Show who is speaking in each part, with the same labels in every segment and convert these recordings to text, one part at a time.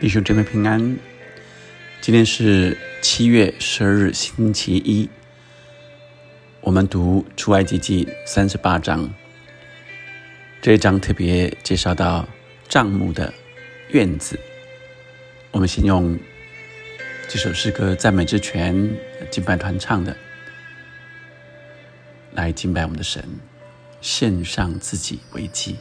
Speaker 1: 弟兄姊妹平安，今天是七月十二日星期一。我们读出埃及记三十八章，这一章特别介绍到帐幕的院子。我们先用这首诗歌《赞美之泉》敬拜团唱的，来敬拜我们的神，献上自己为祭。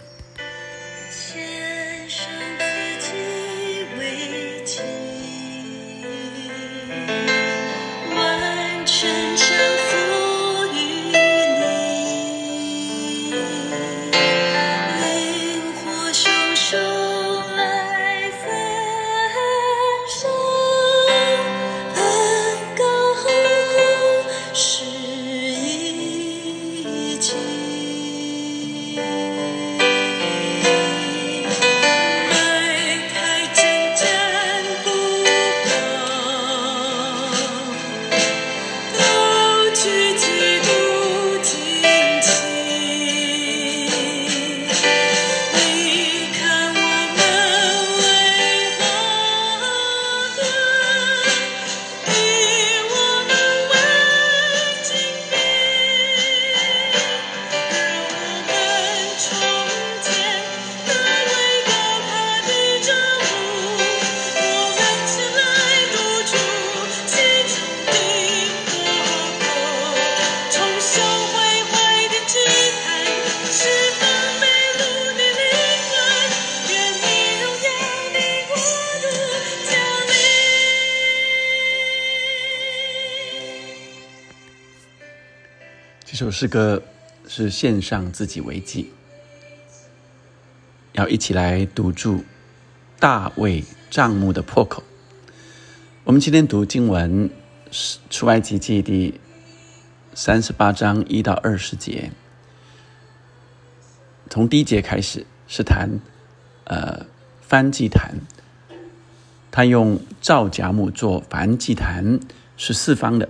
Speaker 1: 诗歌是献上自己为祭，要一起来堵住大卫帐幕的破口。我们今天读经文是出埃及记第三十八章一到二十节，从第一节开始是谈呃翻祭坛，他用皂荚木做梵祭坛，是四方的，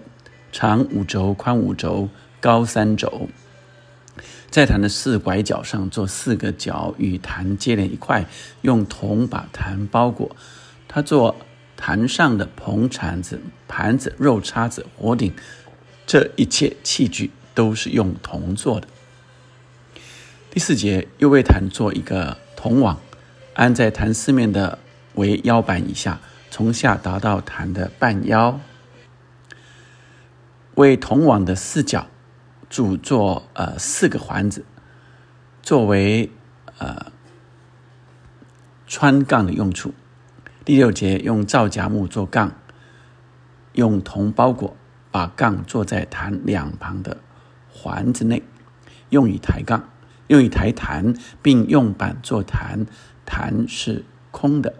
Speaker 1: 长五轴，宽五轴。高三轴，在坛的四拐角上做四个角，与坛接连一块，用铜把坛包裹。他做坛上的铜铲子、盘子、肉叉子、火鼎，这一切器具都是用铜做的。第四节又为坛做一个铜网，安在坛四面的为腰板以下，从下达到坛的半腰，为铜网的四角。主做呃四个环子，作为呃穿杠的用处。第六节用皂荚木做杠，用铜包裹，把杠做在坛两旁的环子内，用以抬杠，用以抬坛，并用板做坛，坛是空的。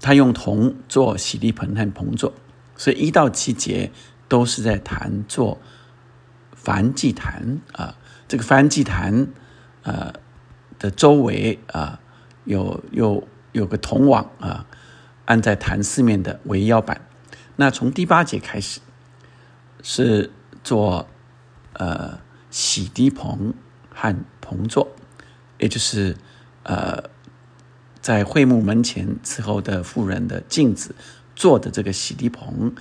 Speaker 1: 他用铜做洗涤盆和盆座，所以一到七节。都是在谈做梵祭坛啊，这个梵祭坛呃的周围啊有有有个铜网啊，安在坛四面的围腰板。那从第八节开始是做呃洗涤棚和棚座，也就是呃在会幕门前伺候的妇人的镜子做的这个洗涤棚。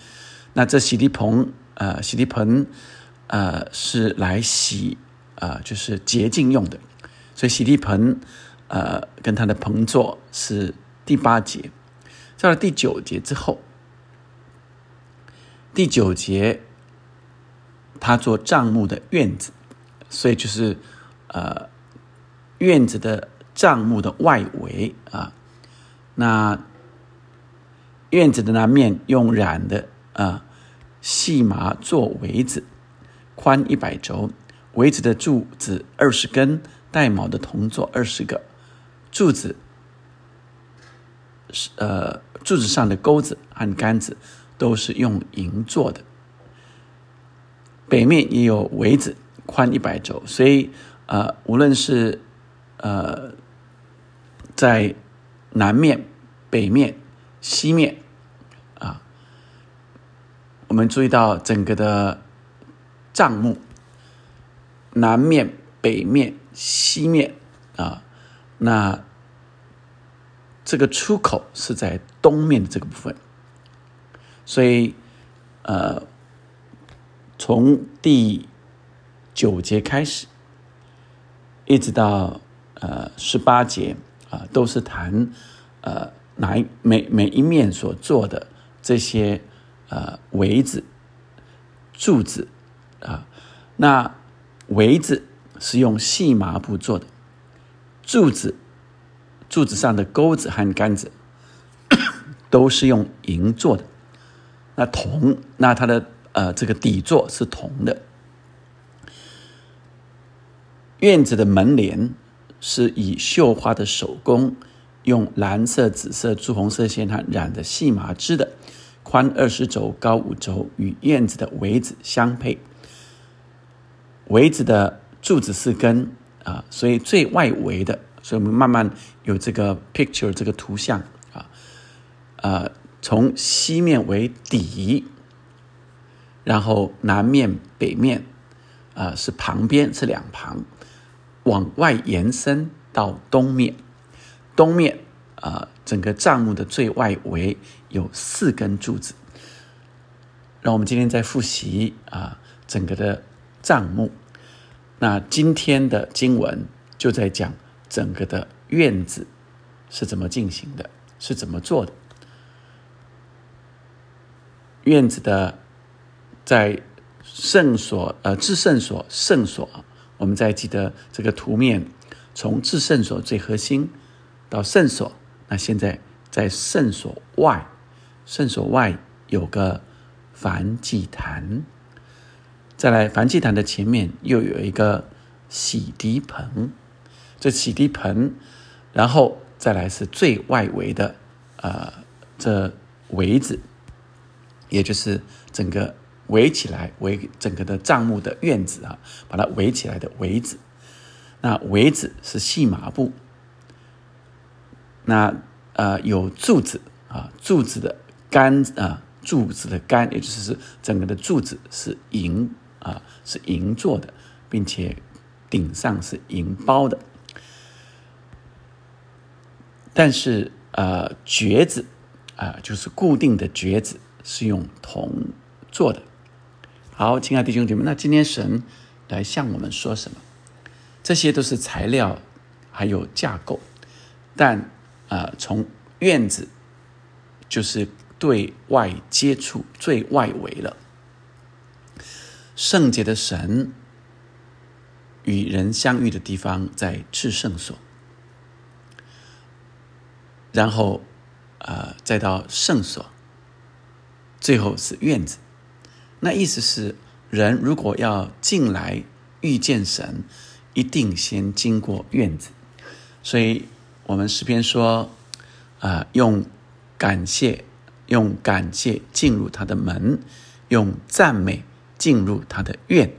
Speaker 1: 那这洗涤盆，呃，洗涤盆，呃，是来洗，呃，就是洁净用的，所以洗涤盆，呃，跟它的盆座是第八节，到了第九节之后，第九节，他做帐幕的院子，所以就是呃，院子的帐幕的外围啊，那院子的那面用染的啊。细麻做围子，宽一百轴，围子的柱子二十根，带卯的铜座二十个，柱子是呃柱子上的钩子和杆子都是用银做的。北面也有围子，宽一百轴，所以呃无论是呃在南面、北面、西面。我们注意到整个的帐目，南面、北面、西面啊，那这个出口是在东面的这个部分，所以呃，从第九节开始，一直到呃十八节啊，都是谈呃哪一每每一面所做的这些呃围子、柱子啊，那围子是用细麻布做的，柱子。柱子上的钩子和杆子都是用银做的，那铜，那它的呃这个底座是铜的。院子的门帘是以绣花的手工，用蓝色、紫色、朱红色线它染的细麻织的，宽二十轴，高五轴，与院子的围子相配。围子的柱子四根啊，所以最外围的。所以我们慢慢有这个 picture 这个图像啊，呃，从西面为底，然后南面、北面啊是旁边是两旁，往外延伸到东面。东面啊，整个帐幕的最外围有四根柱子。让我们今天再复习啊，整个的帐目。那今天的经文就在讲。整个的院子是怎么进行的？是怎么做的？院子的在圣所呃至圣所圣所，我们再记得这个图面，从至圣所最核心到圣所，那现在在圣所外，圣所外有个梵祭坛，再来梵祭坛的前面又有一个洗涤盆。这洗涤盆，然后再来是最外围的，呃，这围子，也就是整个围起来围整个的帐幕的院子啊，把它围起来的围子。那围子是细麻布，那呃有柱子啊，柱子的杆啊，柱子的杆，也就是是整个的柱子是银啊，是银做的，并且顶上是银包的。但是，呃，橛子，啊，就是固定的橛子，是用铜做的。好，亲爱的弟兄姐妹，那今天神来向我们说什么？这些都是材料，还有架构。但，啊，从院子，就是对外接触最外围了。圣洁的神与人相遇的地方，在至圣所。然后，呃，再到圣所，最后是院子。那意思是，人如果要进来遇见神，一定先经过院子。所以，我们诗篇说，啊，用感谢，用感谢进入他的门，用赞美进入他的院。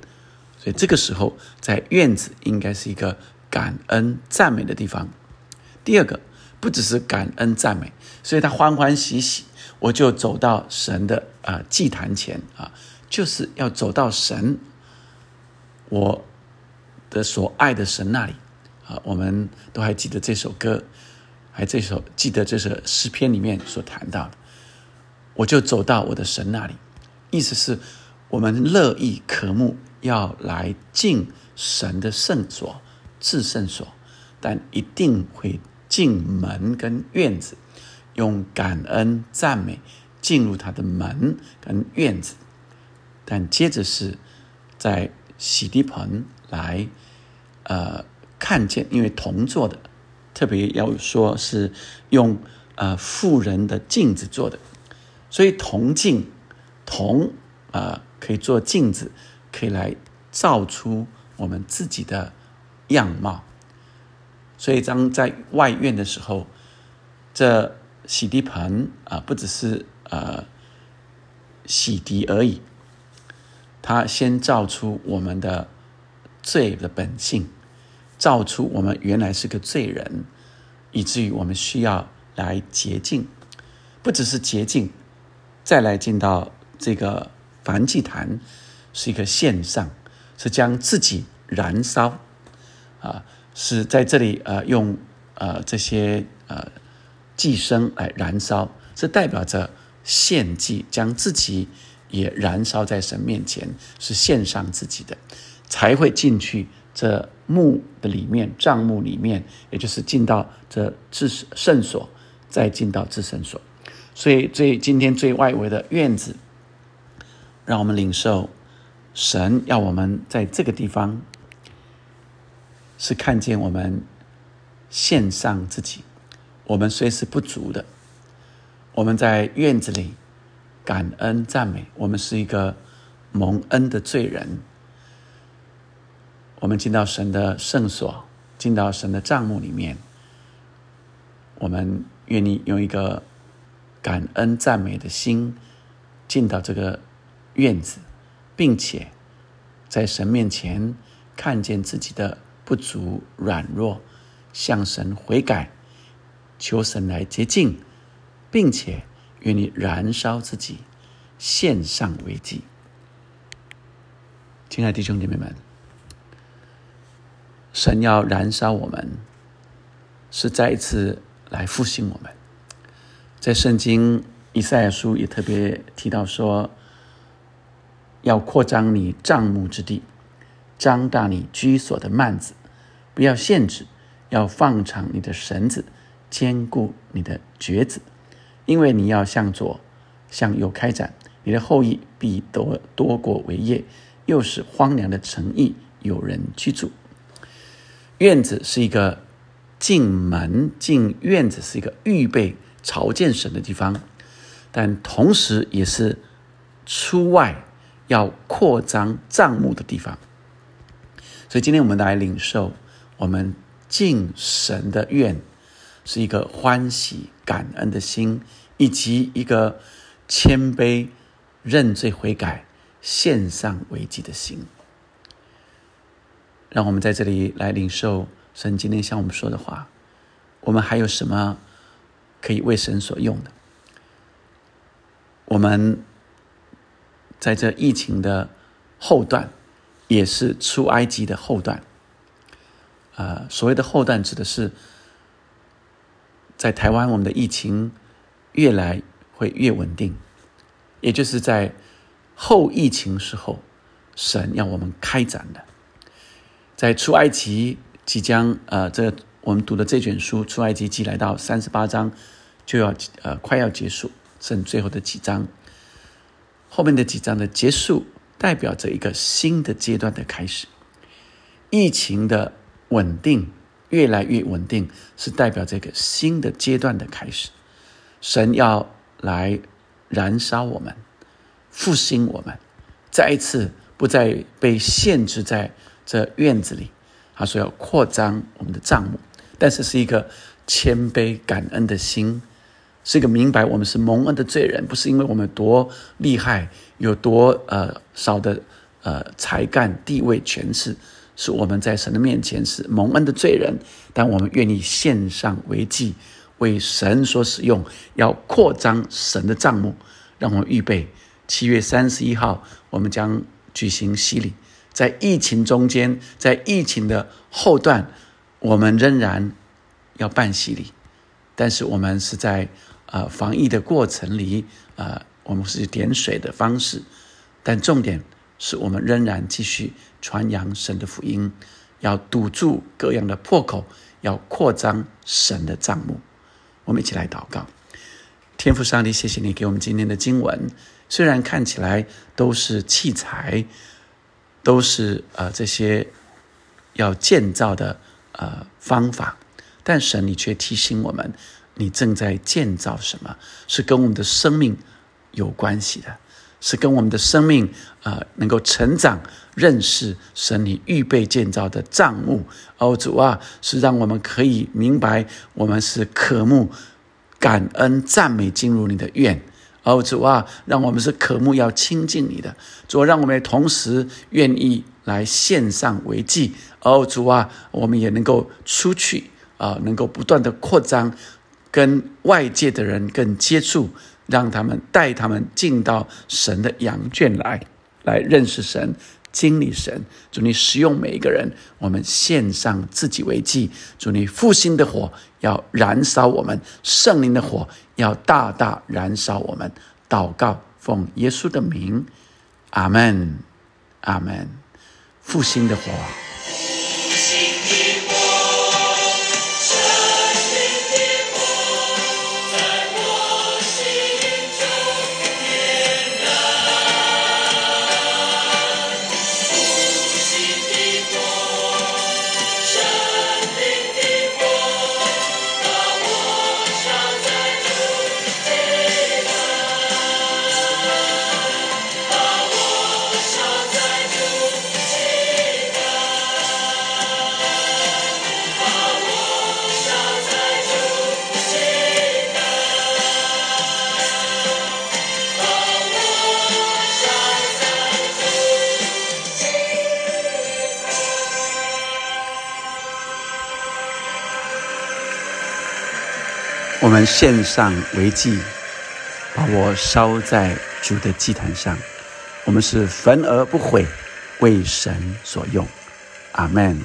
Speaker 1: 所以，这个时候在院子应该是一个感恩赞美的地方。第二个。不只是感恩赞美，所以他欢欢喜喜，我就走到神的啊祭坛前啊，就是要走到神我的所爱的神那里啊。我们都还记得这首歌，还这首记得这首诗篇里面所谈到的，我就走到我的神那里，意思是我们乐意渴慕要来进神的圣所、至圣所，但一定会。进门跟院子，用感恩赞美进入他的门跟院子，但接着是在洗涤盆来，呃，看见，因为铜做的，特别要说是用呃富人的镜子做的，所以铜镜，铜啊可以做镜子，可以来照出我们自己的样貌。所以，当在外院的时候，这洗涤盆啊，不只是呃洗涤而已，它先照出我们的罪的本性，造出我们原来是个罪人，以至于我们需要来洁净，不只是洁净，再来进到这个梵祭坛，是一个线上，是将自己燃烧啊。是在这里呃用呃这些呃寄生来燃烧，这代表着献祭，将自己也燃烧在神面前，是献上自己的，才会进去这墓的里面，帐幕里面，也就是进到这至圣所，再进到至圣所。所以最今天最外围的院子，让我们领受神要我们在这个地方，是看见我们献上自己。我们虽是不足的，我们在院子里感恩赞美。我们是一个蒙恩的罪人。我们进到神的圣所，进到神的帐幕里面，我们愿意用一个感恩赞美的心进到这个院子，并且在神面前看见自己的不足软弱，向神悔改。求神来洁净，并且愿意燃烧自己，献上为祭。亲爱的弟兄姐妹们，神要燃烧我们，是再一次来复兴我们。在圣经以赛亚书也特别提到说，要扩张你帐幕之地，张大你居所的幔子，不要限制，要放长你的绳子。兼顾你的橛子，因为你要向左、向右开展，你的后裔必多多过为业，又是荒凉的城邑，有人居住。院子是一个进门进院子是一个预备朝见神的地方，但同时也是出外要扩张帐幕的地方。所以今天我们来领受我们进神的愿。是一个欢喜感恩的心，以及一个谦卑认罪悔改、献上为己的心。让我们在这里来领受神今天向我们说的话。我们还有什么可以为神所用的？我们在这疫情的后段，也是出埃及的后段。呃，所谓的后段，指的是。在台湾，我们的疫情越来会越稳定，也就是在后疫情时候，神要我们开展的，在出埃及即将呃，这我们读的这卷书《出埃及记》来到三十八章，就要呃快要结束，剩最后的几章，后面的几章的结束，代表着一个新的阶段的开始，疫情的稳定。越来越稳定，是代表这个新的阶段的开始。神要来燃烧我们，复兴我们，再一次不再被限制在这院子里。他说要扩张我们的账目，但是是一个谦卑感恩的心，是一个明白我们是蒙恩的罪人，不是因为我们多厉害，有多呃少的呃才干、地位、权势。是我们在神的面前是蒙恩的罪人，但我们愿意献上为祭，为神所使用，要扩张神的账目，让我们预备七月三十一号，我们将举行洗礼。在疫情中间，在疫情的后段，我们仍然要办洗礼，但是我们是在呃防疫的过程里，呃，我们是点水的方式，但重点。是我们仍然继续传扬神的福音，要堵住各样的破口，要扩张神的账目。我们一起来祷告：天父上帝，谢谢你给我们今天的经文。虽然看起来都是器材，都是呃这些要建造的呃方法，但神你却提醒我们，你正在建造什么？是跟我们的生命有关系的。是跟我们的生命呃，能够成长、认识神你预备建造的账目。哦，主啊，是让我们可以明白，我们是渴慕、感恩、赞美进入你的愿。哦，主啊，让我们是渴慕要亲近你的。主，让我们同时愿意来献上为祭。哦，主啊，我们也能够出去啊，能够不断的扩张，跟外界的人更接触。让他们带他们进到神的羊圈来，来认识神，经历神。主，你使用每一个人，我们献上自己为祭。主，你复兴的火要燃烧我们，圣灵的火要大大燃烧我们。祷告，奉耶稣的名，阿门，阿门。复兴的火。们献上为祭，把我烧在主的祭坛上。我们是焚而不毁，为神所用。阿门。